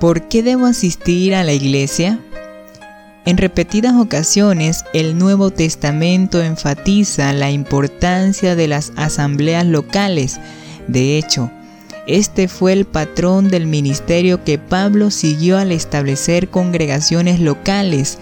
¿Por qué debo asistir a la iglesia? En repetidas ocasiones el Nuevo Testamento enfatiza la importancia de las asambleas locales. De hecho, este fue el patrón del ministerio que Pablo siguió al establecer congregaciones locales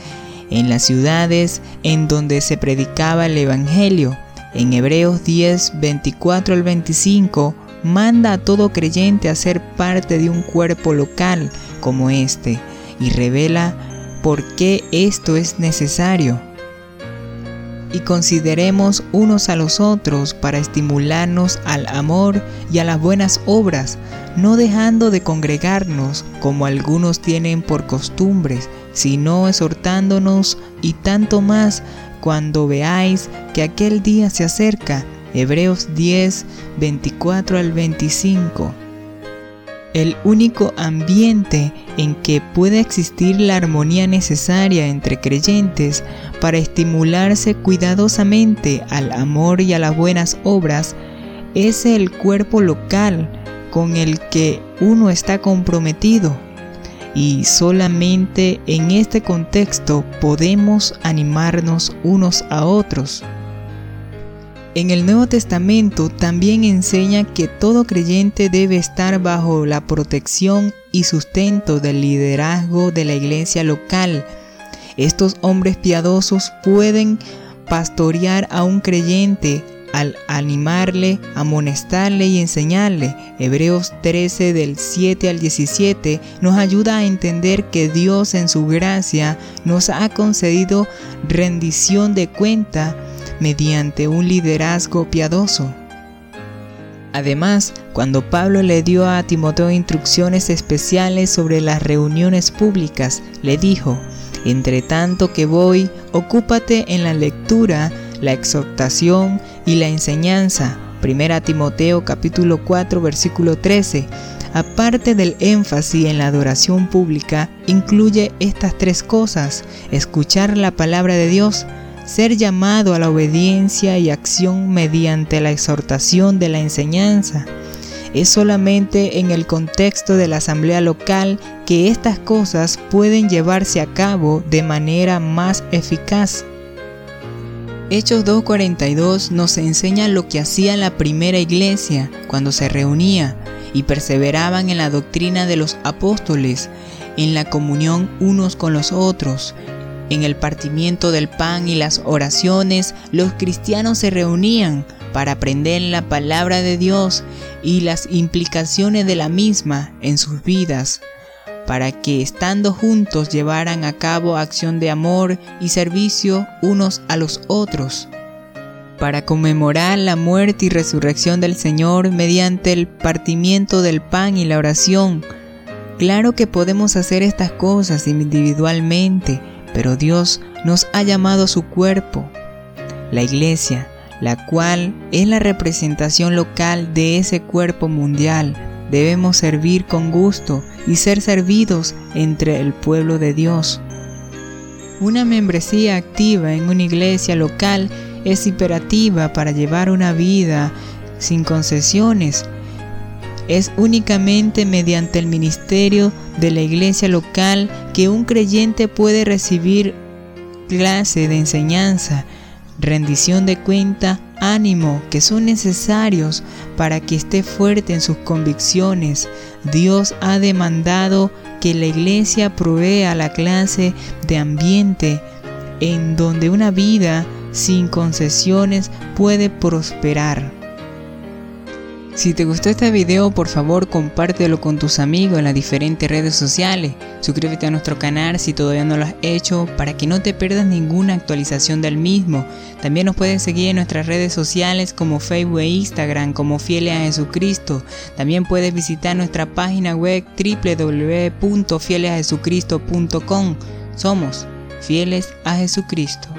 en las ciudades en donde se predicaba el Evangelio. En Hebreos 10, 24 al 25, manda a todo creyente a ser parte de un cuerpo local como este y revela por qué esto es necesario. Y consideremos unos a los otros para estimularnos al amor y a las buenas obras, no dejando de congregarnos como algunos tienen por costumbres, sino exhortándonos y tanto más cuando veáis que aquel día se acerca. Hebreos 10, 24 al 25 el único ambiente en que puede existir la armonía necesaria entre creyentes para estimularse cuidadosamente al amor y a las buenas obras es el cuerpo local con el que uno está comprometido. Y solamente en este contexto podemos animarnos unos a otros. En el Nuevo Testamento también enseña que todo creyente debe estar bajo la protección y sustento del liderazgo de la iglesia local. Estos hombres piadosos pueden pastorear a un creyente al animarle, amonestarle y enseñarle. Hebreos 13 del 7 al 17 nos ayuda a entender que Dios en su gracia nos ha concedido rendición de cuenta mediante un liderazgo piadoso. Además, cuando Pablo le dio a Timoteo instrucciones especiales sobre las reuniones públicas, le dijo, entre tanto que voy, ocúpate en la lectura, la exhortación y la enseñanza. 1 Timoteo capítulo 4 versículo 13. Aparte del énfasis en la adoración pública, incluye estas tres cosas, escuchar la palabra de Dios, ser llamado a la obediencia y acción mediante la exhortación de la enseñanza. Es solamente en el contexto de la asamblea local que estas cosas pueden llevarse a cabo de manera más eficaz. Hechos 2.42 nos enseña lo que hacía la primera iglesia cuando se reunía y perseveraban en la doctrina de los apóstoles, en la comunión unos con los otros, en el partimiento del pan y las oraciones, los cristianos se reunían para aprender la palabra de Dios y las implicaciones de la misma en sus vidas, para que estando juntos llevaran a cabo acción de amor y servicio unos a los otros, para conmemorar la muerte y resurrección del Señor mediante el partimiento del pan y la oración. Claro que podemos hacer estas cosas individualmente, pero Dios nos ha llamado su cuerpo, la iglesia, la cual es la representación local de ese cuerpo mundial. Debemos servir con gusto y ser servidos entre el pueblo de Dios. Una membresía activa en una iglesia local es imperativa para llevar una vida sin concesiones. Es únicamente mediante el ministerio de la iglesia local que un creyente puede recibir clase de enseñanza, rendición de cuenta, ánimo, que son necesarios para que esté fuerte en sus convicciones. Dios ha demandado que la iglesia provea la clase de ambiente en donde una vida sin concesiones puede prosperar. Si te gustó este video, por favor compártelo con tus amigos en las diferentes redes sociales. Suscríbete a nuestro canal si todavía no lo has hecho para que no te pierdas ninguna actualización del mismo. También nos puedes seguir en nuestras redes sociales como Facebook e Instagram como Fieles a Jesucristo. También puedes visitar nuestra página web www.fielesajesucristo.com. Somos fieles a Jesucristo.